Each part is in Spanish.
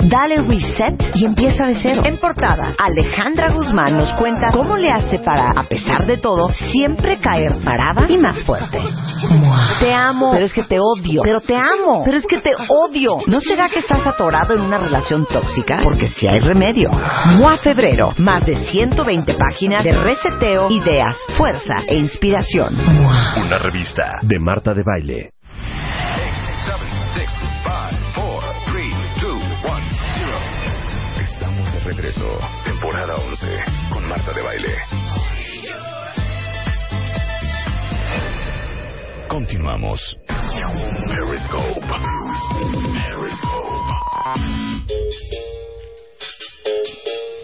Dale reset y empieza de cero. En portada, Alejandra Guzmán nos cuenta cómo le hace para, a pesar de todo, siempre caer parada y más fuerte. Te amo, pero es que te odio. Pero te amo, pero es que te odio. ¿No será que estás atorado en una relación tóxica? Porque si hay remedio. MOA Febrero, más de 120 páginas de reseteo, ideas, fuerza e inspiración. Una revista de Marta de Baile. Regreso. Temporada 11 con Marta de Baile. Continuamos. Periscope.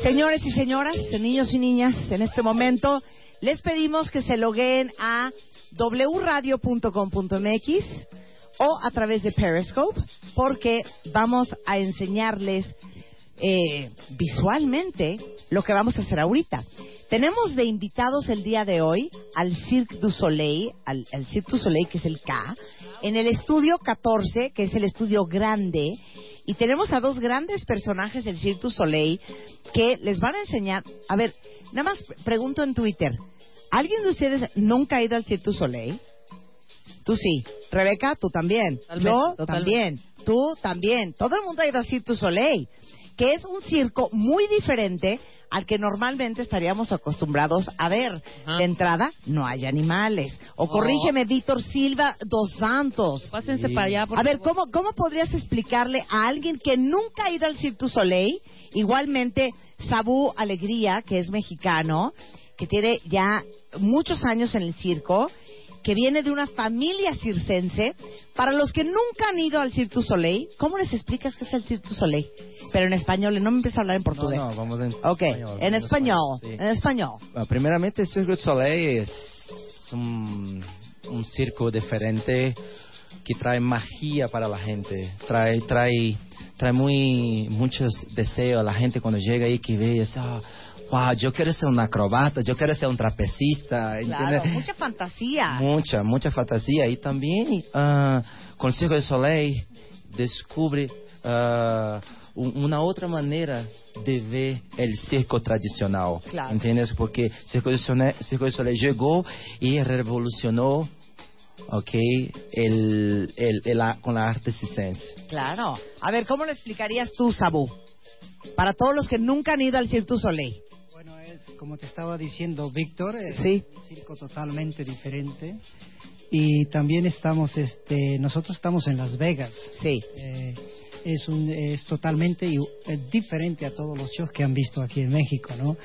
Señores y señoras, niños y niñas, en este momento les pedimos que se logueen a wradio.com.mx o a través de Periscope porque vamos a enseñarles eh, visualmente lo que vamos a hacer ahorita. Tenemos de invitados el día de hoy al Cirque du Soleil, al, al Cirque du Soleil que es el K, en el estudio 14 que es el estudio grande y tenemos a dos grandes personajes del Cirque du Soleil que les van a enseñar. A ver, nada más pregunto en Twitter. ¿Alguien de ustedes nunca ha ido al Cirque du Soleil? Tú sí. Rebeca, tú también. Totalmente, Yo totalmente. también. Tú también. Todo el mundo ha ido al Cirque du Soleil, que es un circo muy diferente al que normalmente estaríamos acostumbrados a ver. Ajá. De entrada, no hay animales. O Oh. corrígeme, Víctor Silva dos Santos. Pásense para allá, por A ver. ¿cómo, ¿cómo podrías explicarle a alguien que nunca ha ido al Cirque du Soleil? Igualmente, Sabu Alegría, que es mexicano, que tiene ya muchos años en el circo, que viene de una familia circense. Para los que nunca han ido al Cirque du Soleil, ¿cómo les explicas qué es el Cirque du Soleil? Pero en español, no me empieza a hablar en portugués. No, no, vamos en Ok, español, en español, sí. en español. Bueno, primeramente, el Circo du Soleil es un, un circo diferente que trae magia para la gente, trae, trae, trae muy, muchos deseos a la gente cuando llega ahí que ve, es, ah, wow, yo quiero ser un acrobata, yo quiero ser un trapecista, Claro, ¿entiendes? mucha fantasía. Mucha, mucha fantasía. Y también ah, con Circo du Soleil descubre ah, un- una otra manera de ver el circo tradicional. Claro. ¿Entiendes? Porque Circo du Soleil, Circo du Soleil llegó y revolucionó ok, el, el, el con la arte. Claro. A ver, ¿cómo lo explicarías tú, Sabu? Para todos los que nunca han ido al Cirque du Soleil. Bueno, es como te estaba diciendo Víctor, es Sí. un circo totalmente diferente. Y también estamos, este, nosotros estamos en Las Vegas. Sí. Eh, es, un, es totalmente eh, diferente a todos los shows que han visto aquí en México, ¿no?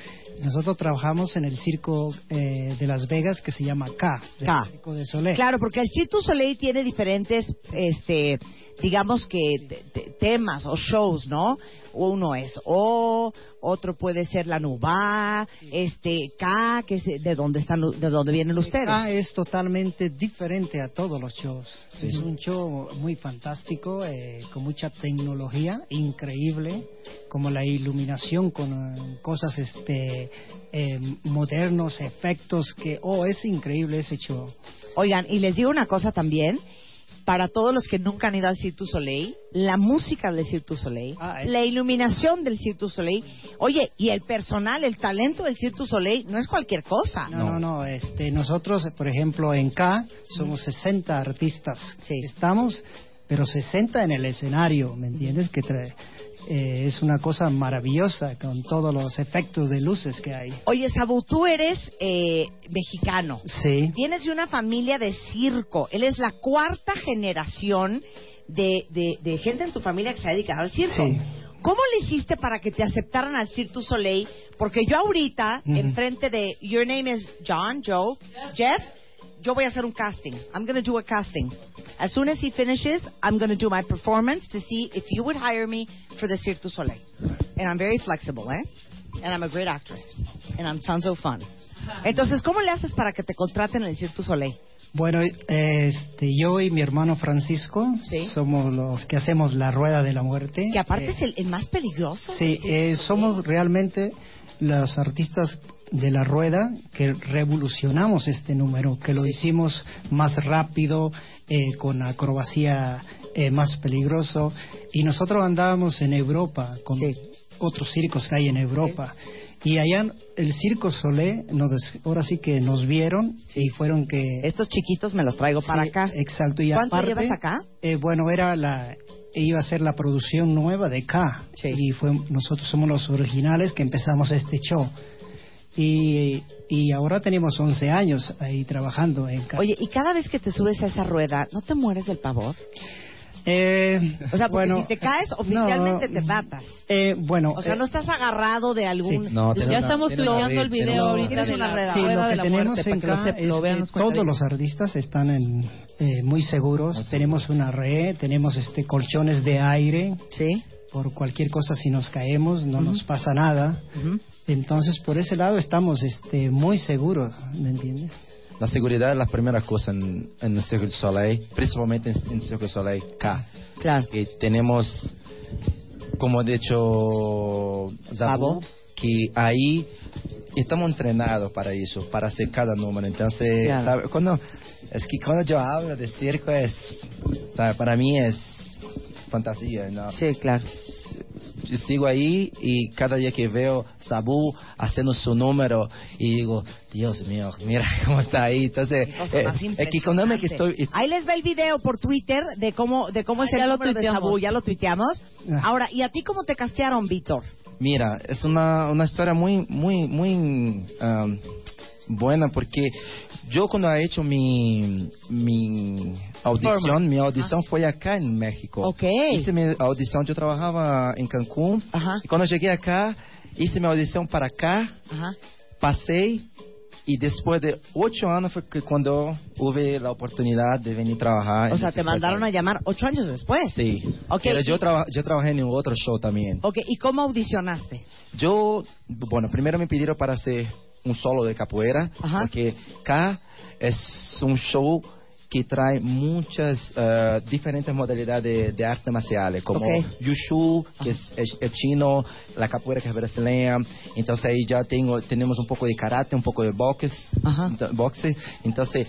Nosotros trabajamos en el circo eh, de Las Vegas que se llama K, K. Circo de Soleil. Claro, porque el du Soleil tiene diferentes, este, digamos que te- te- temas o shows, ¿no? Uno es O, otro puede ser la Nubá, este K, que es de dónde están, de dónde vienen ustedes. K es totalmente diferente a todos los shows. Sí. Es un show muy fantástico, eh, con mucha tecnología, increíble, como la iluminación con eh, cosas este, eh, modernos, efectos que, oh, es increíble ese show. Oigan, y les digo una cosa también. Para todos los que nunca han ido al Cirque du Soleil, la música del Cirque du Soleil, Ah, es- la iluminación del Cirque du Soleil, oye, y el personal, el talento del Cirque du Soleil no es cualquier cosa. No, no, no, este, nosotros, por ejemplo, en K somos 60 artistas. Sí. Estamos, pero 60 en el escenario, ¿me entiendes? Que trae- eh, es una cosa maravillosa con todos los efectos de luces que hay. Oye, Sabu, tú eres eh, mexicano. Sí. Vienes de una familia de circo. Él es la cuarta generación de, de, de gente en tu familia que se ha dedicado al circo. Sí. ¿Cómo le hiciste para que te aceptaran al Cirque du Soleil? Porque yo ahorita, Ujú. enfrente de Your name is John, Joe, Jeff, yo voy a hacer un casting. I'm going to do a casting. As soon as he finishes, I'm going to do my performance to see if you would hire me for the Cirque du Soleil. And I'm very flexible, eh? And I'm a great actress. And I'm tons of fun. Entonces, ¿cómo le haces para que te contraten en el Cirque du Soleil? Bueno, este, yo y mi hermano Francisco Sí. somos los que hacemos la rueda de la muerte. Que aparte Eh, es el, el más peligroso. Sí, eh, somos realmente los artistas de la rueda que revolucionamos este número, que lo hicimos más rápido, eh, con acrobacia eh, más peligroso. Y nosotros andábamos en Europa con Sí. otros circos que hay en Europa. Y allá el Circo Solé, nos, ahora sí que nos vieron y fueron que... Estos chiquitos me los traigo para acá. Exacto. Y ¿Cuánto aparte, llevas acá? eh, bueno, era la iba a ser la producción nueva de K. Sí. Y fue, nosotros somos los originales que empezamos este show. Y, y ahora tenemos 11 años ahí trabajando en K. Oye, y cada vez que te subes a esa rueda, ¿no te mueres del pavor? Eh, O sea, porque bueno, si te caes, oficialmente no, te matas. eh, bueno, O sea, eh, no estás agarrado de algún... Sí. No, de- Ya una- estamos tuiteando el video ahorita de la red. Sí, rueda lo de que la tenemos muerte, en para que lo, es vean que todos los artistas están en, eh, muy seguros. Tenemos una red, tenemos este colchones de aire. Sí. Por cualquier cosa, si nos caemos, no nos pasa nada. Ujú. Entonces, por ese lado estamos este, muy seguros, ¿me entiendes? La seguridad es la primera cosa en, en el du Soleil, principalmente en, en el du Soleil K. Claro. Que tenemos, como ha dicho. Dabu, que ahí estamos entrenados para eso, para hacer cada número. Entonces, Claro. ¿sabe? Cuando, es que cuando yo hablo de circo, es, ¿sabe? para mí es fantasía. ¿no? Sí, claro. Sigo ahí y cada día que veo Sabu haciendo su número y digo, Dios mío, mira cómo está ahí. Entonces, eh, es que cuando me que estoy... Ahí les ve el video por Twitter de cómo de cómo es Ah, el número de. Sabú, ya lo tuiteamos. Ah. Ahora, ¿y a ti cómo te castearon, Víctor? Mira, es una, una historia muy, muy, muy um, buena porque yo cuando he hecho mi, mi audición, mi audición fue acá en México. Ok. Hice mi audición, yo trabajaba en Cancún Ajá. y cuando llegué acá, hice mi audición para acá, Ajá. pasé y después de ocho años fue que cuando hubo la oportunidad de venir a trabajar. O sea, te mandaron a llamar ocho años después. Sí. Ok, Pero yo, traba- yo trabajé en otro show también. Ok, ¿y cómo audicionaste? Yo, bueno, primero me pidieron para hacer un solo de capoeira, Ajá. porque acá es un show que trae muchas eh, diferentes modalidades de, de arte marciales, como Ok. Yushu, que es, es- es chino, la capoeira que es brasileña, entonces ahí ya tengo, tenemos un poco de karate, un poco de boxe, boxe. entonces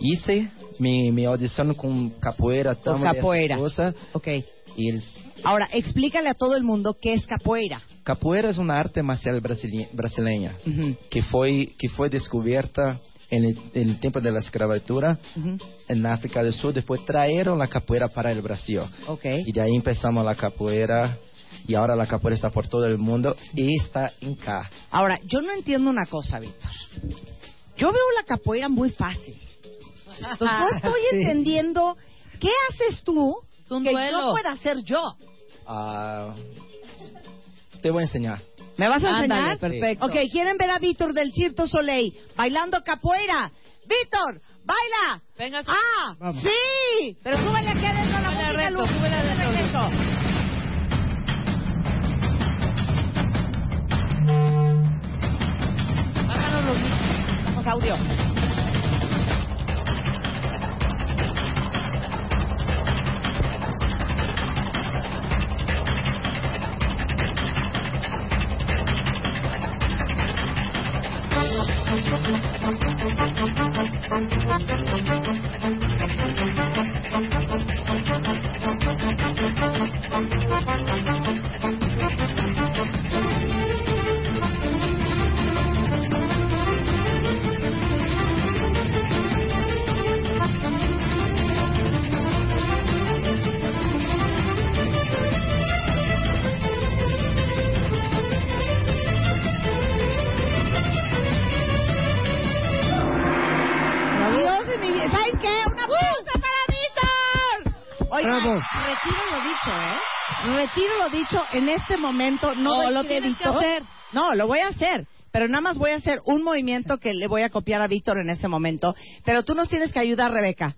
hice mi, mi audición con capoeira, esas capoeira. cosas, Ok. y el- Ahora, explícale a todo el mundo qué es capoeira. Capoeira es una arte marcial brasile- brasileña. Ujú, que foi que foi descoberta en el, en el tiempo de la escravatura ujú. en África del Sur. Después trajeron la capoeira para el Brasil. Ok. Y de ahí empezamos la capoeira. Y ahora la capoeira está por todo el mundo y está en K. Ahora, yo no entiendo una cosa, Víctor. Yo veo la capoeira muy fácil. Entonces, no estoy Sí. entendiendo qué haces tú que duelo. no pueda hacer yo. Ah, te voy a enseñar. ¿Me vas a Ándale, enseñar? perfecto. Ok, ¿quieren ver a Víctor del Circo Soleil bailando capoeira? ¡Víctor, baila! Venga, sí. ¡Ah! Vamos. ¡Sí! Pero súbele aquí adentro a la Súbele música, recto, Luz. súbele adentro. Regreso. Bájanos los micros. Vamos, audio. Dios de mi vida. ¿Saben qué? ¡Una pausa para Víctor! Oigan, Bravo. Retiro lo dicho, ¿eh? Retiro lo dicho en este momento. No, doy lo tienes que hacer. No, lo voy a hacer. Pero nada más voy a hacer un movimiento que le voy a copiar a Víctor en este momento. Pero tú nos tienes que ayudar, Rebeca.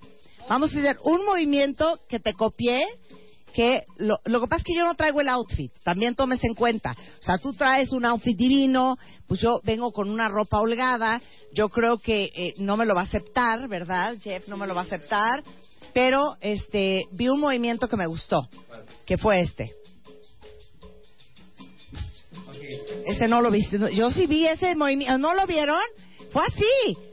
Vamos a hacer un movimiento que te copié. Que lo, lo que pasa es que yo no traigo el outfit, también tomes en cuenta. O sea, tú traes un outfit divino, pues yo vengo con una ropa holgada. Yo creo que eh, no me lo va a aceptar, ¿verdad? Jeff no me lo va a aceptar. Pero este vi un movimiento que me gustó, que fue este. Ese no lo viste. Yo sí vi ese movimiento. ¿No lo vieron? Fue así.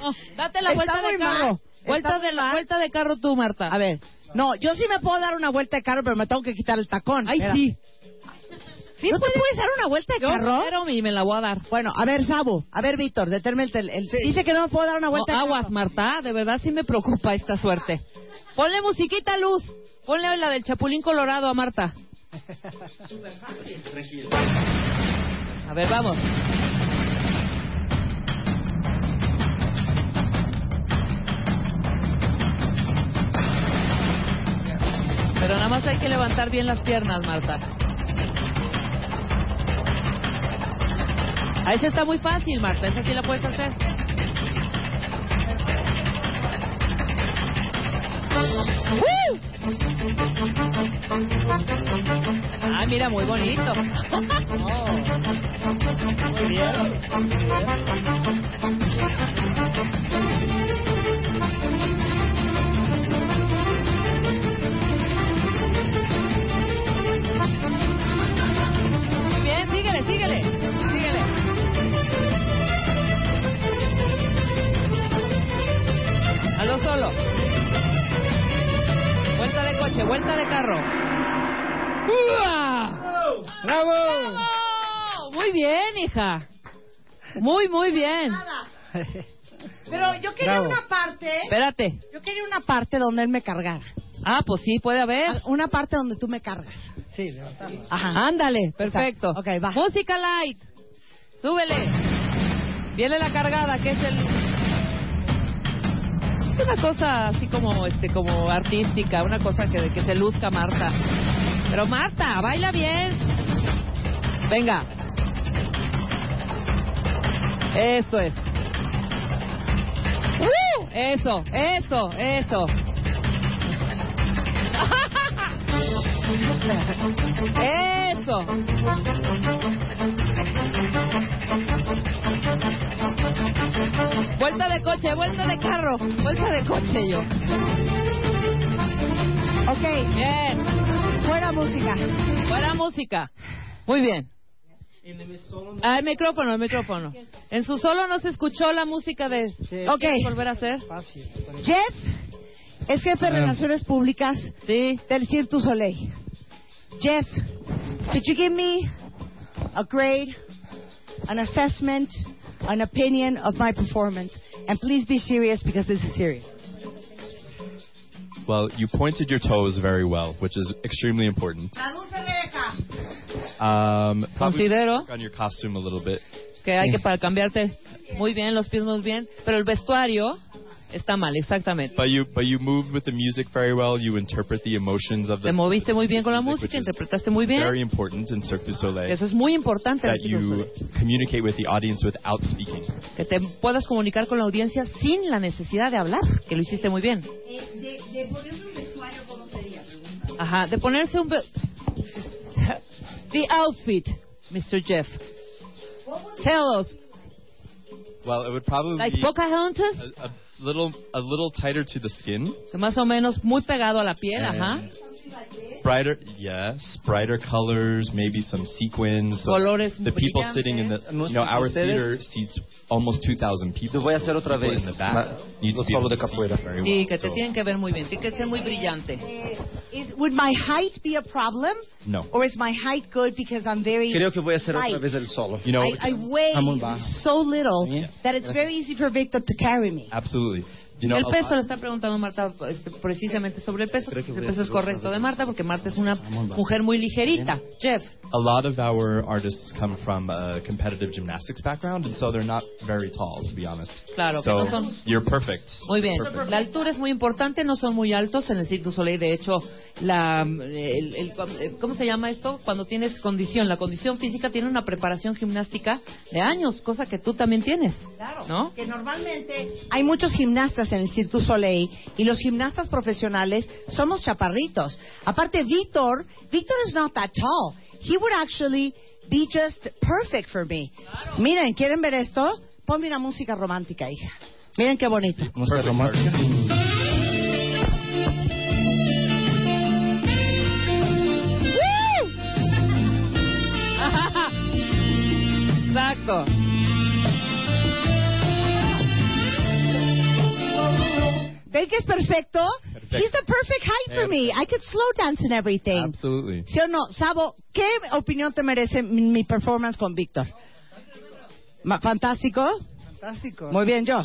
No, date la vuelta de carro. Vuelta Está de la mal. vuelta de carro tú, Marta. A ver, no, yo sí me puedo dar una vuelta de carro, pero me tengo que quitar el tacón. Ay, sí. Sí, ¿No te puedes. puedes dar una vuelta de Yo carro? quiero y me la voy a dar. Bueno, a ver, Sabu, a ver, Víctor, determe el, tel- el- Dice que no me puedo dar una No, vuelta de aguas, carro. Marta. De verdad sí me preocupa esta suerte. Ponle musiquita, Luz. Ponle la del Chapulín Colorado a Marta. A ver, vamos. Pero nada más hay que levantar bien las piernas, Marta. A esa está muy fácil, Marta. Esa sí la puedes hacer. ¡Woo! Ah, mira, muy bonito. Muy bien. Muy bien, síguele. Síguele. Solo. Vuelta de coche, vuelta de carro. ¡Bravo! ¡Oh! Muy bien, hija. Muy, muy bien. Pero yo quería Bravo. una parte... Espérate. Yo quería una parte donde él me cargara. Ah, pues sí, puede haber. Una parte donde tú me cargas. Sí, levantarlo. Ajá. Ándale, perfecto. Ok, va. Música light. Súbele. Viene la cargada, que es el. Es una cosa así como, este, como artística, una cosa que, que se luzca Marta. Pero Marta, baila bien. Venga. Eso es. ¡Uh! Eso, eso, eso. Eso. Vuelta de coche, vuelta de carro, vuelta de coche yo. Ok, Bien. fuera música. Fuera música. Muy bien. Ah, el micrófono, el micrófono. En su solo no se escuchó la música de... Ok. ¿Quieres volver a hacer? Fácil. Jeff es jefe de Relaciones Públicas Sí. del Cirque du Soleil. Jeff, could you give me a grade, an assessment, an opinion of my performance? And please be serious because this is serious. Well, you pointed your toes very well, which is extremely important. Um, Considero on your costume a little bit. que hay que para cambiarte muy bien, los pies muy bien, pero el vestuario está mal, exactamente. But you, but you moved with the music very well. You interpret the emotions of the. Te moviste muy bien con la music, música, interpretaste muy bien. Very important in Cirque du Soleil. Eso es muy importante That you Soleil. communicate with the audience without speaking. que te puedas comunicar con la audiencia sin la necesidad de hablar, que lo hiciste muy bien. Ajá, de ponerse un... The outfit, Mr. Jeff. Tell us, Well, it would probably like be Pocahontas, a, a little a little tighter to the skin. más o menos muy pegado a la piel, ajá. And Brighter, yes, brighter colors, maybe some sequins. Uh, Colores the people brillantes. sitting in the, you know, our theater seats almost 2,000 people. Lo voy a hacer otra vez. in the back Ma- need to Los be solos able de to see capoeira. very Sí, well. que te tienen que ver muy bien, tiene que ser muy brillante. Would my height be a problem? No. Or is my height good because I'm very Creo que voy a hacer otra light? vez el solo. You know, I, I weigh Está muy bajo. so little Bien. that it's very easy for Victor to carry me. absolutely. You know, El a peso lot- le está preguntando Marta este, precisamente sobre el peso. Que El peso es correcto de Marta porque Marta es una mujer muy ligerita. Jeff, a lot of our artists come from a competitive gymnastics background, and so they're not very tall, to be honest. Claro, que so no son- you're perfect. Muy bien. Perfect. La altura es muy importante, no son muy altos en el Cirque du Soleil. De hecho, la, el- el- ¿cómo se llama esto? Cuando tienes condición. La condición física tiene una preparación gimnástica de años, cosa que tú también tienes. Claro. ¿No? Que normalmente hay muchos gimnastas en el Cirque du Soleil y los gimnastas profesionales somos chaparritos. Aparte, Víctor, Víctor is not that tall. He would actually be just perfect for me. Miren, ¿quieren ver esto? Ponme una música romántica, hija. Miren qué bonito. Música romántica. Exacto. ¿Creen que es perfecto? He's the perfect height for me. I could slow dance and everything. Absolutely. ¿Sí o no? Sabo, ¿qué opinión te merece mi, mi performance con Víctor? ¿Fantástico? Fantástico. Muy bien yo.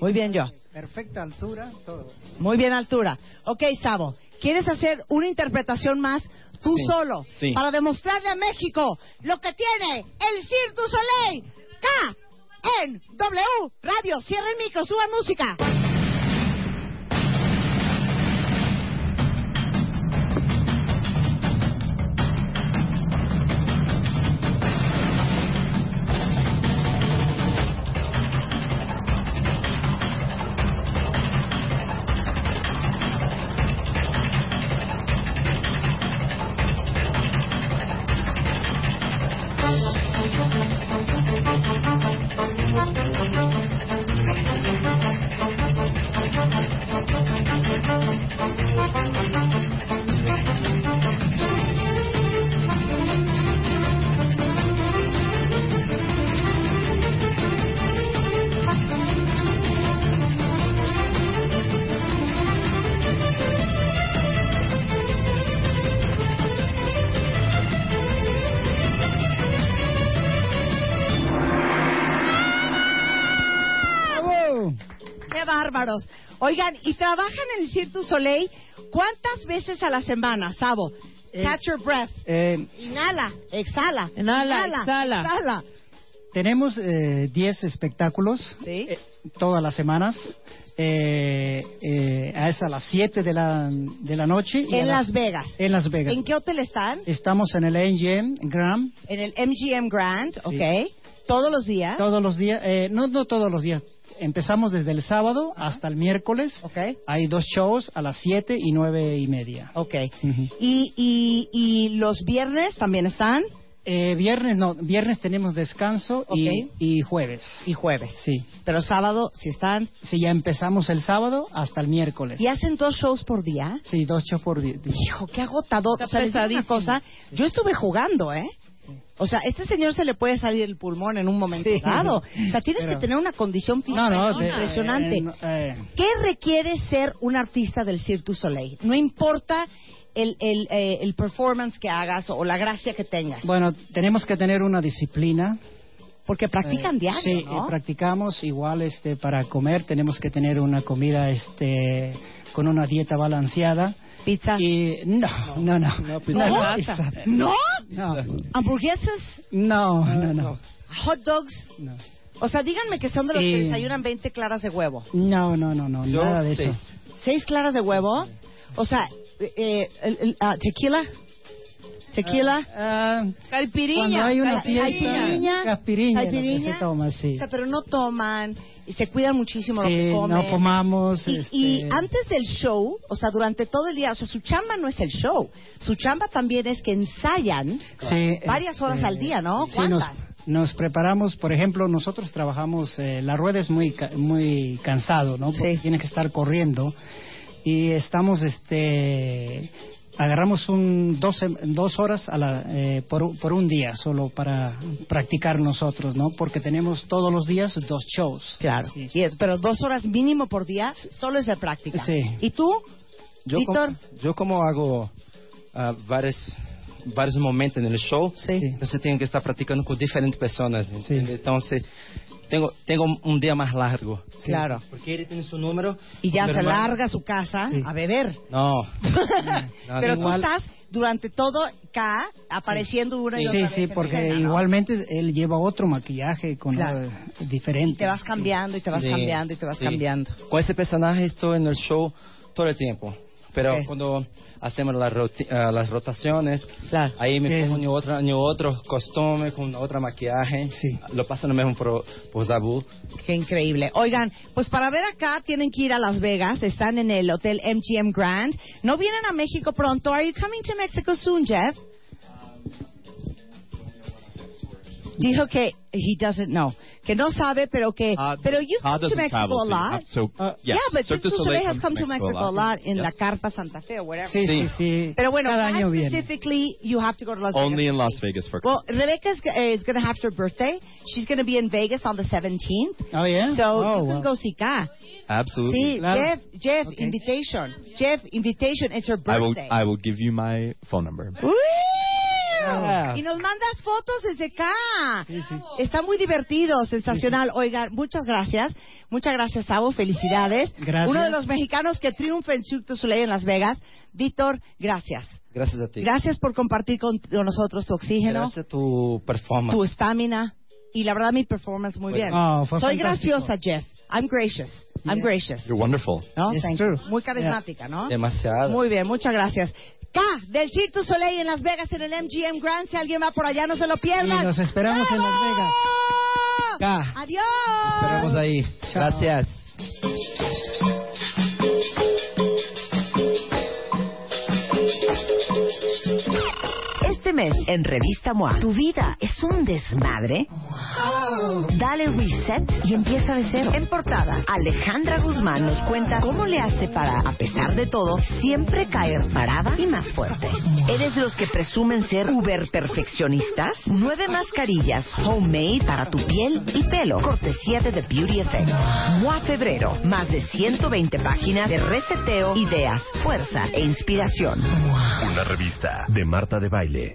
Muy bien yo. Perfecta altura, todo. Muy bien altura. Ok, Sabo, ¿quieres hacer una interpretación más tú Sí, solo sí. para demostrarle a México lo que tiene el Cirque du Soleil? K en W Radio. Cierra el micro, suban música. Bárbaros! Oigan, ¿y trabajan en el Cirque du Soleil cuántas veces a la semana, Sabo? Es- Catch your breath. Eh, Inhala, exhala. Inhala, exhala. exhala. tenemos eh, 10 espectáculos Sí. eh, todas las semanas. Eh, eh, es a las 7 de la, de la noche. y En las- Vegas. En Las Vegas. ¿En qué hotel están? Estamos en el NGM Gram En el MGM Grand, Sí. ok. Todos los días. todos los días. eh, no, no todos los días. Empezamos desde el sábado hasta el miércoles. Ok. Hay dos shows a las 7 y 9 y media. Ok. ¿Y, y, y los viernes también están? Eh, viernes no, viernes tenemos descanso y, y jueves. Y jueves. Sí. Pero sábado, si están. Sí, ya empezamos el sábado hasta el miércoles. ¿Y hacen dos shows por día? Sí, dos shows por día. Hijo, qué agotador. Está o sea, una cosa, yo estuve jugando, ¿eh? O sea, este señor se le puede salir el pulmón en un momento Sí. dado. O sea, tienes Pero- que tener una condición física No, no, de- impresionante. eh, eh, ¿Qué requiere ser un artista del Cirque du Soleil? No importa el, el, eh, el performance que hagas o la gracia que tengas. bueno, tenemos que tener una disciplina. porque practican Eh, diario, Sí, ¿no? practicamos igual este para comer tenemos que tener una comida este con una dieta balanceada Pizza. y no, no, no. No, ¿No? pizza. ¿No? No. ¿Hamburguesas? No, no, no. ¿Hot dogs? No. O sea, díganme que son de los que Eh, desayunan 20 claras de huevo. No, no, no, no, Yo, nada de eso. seis. ¿Seis claras de huevo? O sea, eh, el- el- ah, tequila. Tequila. Ah, Caipiriña. cuando hay una fiesta, lo que Caipiriña. se toma, sí. O sea, pero no toman y se cuidan muchísimo lo Sí, que comen. no fumamos. Y, este, y antes del show, o sea, durante todo el día, o sea, su chamba no es el show. Su chamba también es que ensayan sí, varias horas este, al día, ¿no? Sí, nos, ¿Cuántas? nos preparamos, por ejemplo, nosotros trabajamos, eh, la rueda es muy muy cansado, ¿no? Porque Sí. tiene que estar corriendo y estamos, este, agarramos un dos, sem- dos horas a la, eh, por, por un día solo para practicar nosotros, ¿no? Porque tenemos todos los días dos shows. Claro. Sí, sí. Pero dos horas mínimo por día solo es de práctica. Sí. ¿Y tú, Yo Víctor? como, yo como hago ah, vários vários momentos no show, Sí. você tem que estar praticando com diferentes pessoas, entendeu? Tenho tenho um dia mais largo. Claro. Porque ele tem seu número. y ya se hermano- larga a su casa Sí. a beber? No. No, pero igual- tú estás durante todo acá apareciendo una y Sí, otra vez sí, en porque escena, ¿no? igualmente él lleva otro maquillaje con Claro. diferente. Te vas cambiando y te vas Sí, cambiando y te vas sí. cambiando. Com esse personagem estou no show todo o tempo. Pero Ok. quando hacemos las, roti- las rotaciones, Claro. aí me pongo outro, em outro costume, com outra maquiagem. Sí. Lo passo no mesmo por, por Zabu. Qué increíble. Oigan, pues para ver acá tienen que ir a Las Vegas. Están en el Hotel MGM Grand. ¿No vienen a México pronto? Are you coming to Mexico soon, Jeff? Dijo que he doesn't know, que no sabe, pero que, Todd- pero you've Todd ah, come to doesn't Mexico travel, a so you lot. have- so, Uh, yes, yeah, but Cirque Cirque du du Soleil Soleil has comes come to to Mexico Mexico a a lot. lot in la Yes. Carpa Santa Fe or whatever. Sí, sí, sí. Pero bueno, cada why año viene. specifically you have to go to Las Only Vegas. in Las Vegas for Well, Rebecca is, is going to have her birthday. She's going to be in Vegas on the 17th. Oh, yeah? So Oh, you can wow. go see Ka. Absolutely. See, Claro. Jeff, Jeff, Okay. invitation. Jeff, invitation. It's her I will birthday. I will give you my phone number. ¡Uy! Y nos mandas fotos desde acá. Sí, sí. Está muy divertido, sensacional. Oiga, muchas gracias. Muchas gracias, Sabo. Felicidades. Gracias. Uno de los mexicanos que triunfa en Cirque du Soleil en Las Vegas. Víctor, gracias. Gracias a ti. Gracias por compartir con, con nosotros tu oxígeno, Gracias a tu performance. tu estamina. Y la verdad, mi performance muy bien. Oh, Soy fantástico. graciosa, Jeff. I'm gracious. I'm gracious. You're wonderful. ¿No? It's Thank true. you. Muy carismática, ¿no? Demasiado. Muy bien, muchas gracias. K del Cirque du Soleil en Las Vegas en el MGM Grand. Si alguien va por allá, no se lo pierdan. Y los esperamos en Las Vegas. K. Adiós. Esperamos ahí. Chao. Gracias. Este mes en Revista MOA, ¿tu vida es un desmadre? Dale reset y empieza de cero. En portada, Alejandra Guzmán nos cuenta cómo le hace para, a pesar de todo, siempre caer parada y más fuerte. ¿Eres los que presumen ser uber perfeccionistas? Nueve mascarillas homemade para tu piel y pelo. Cortesía de The Beauty Effect. MOA Febrero. Más de 120 páginas de reseteo, ideas, fuerza e inspiración. Una revista de Marta de Baile.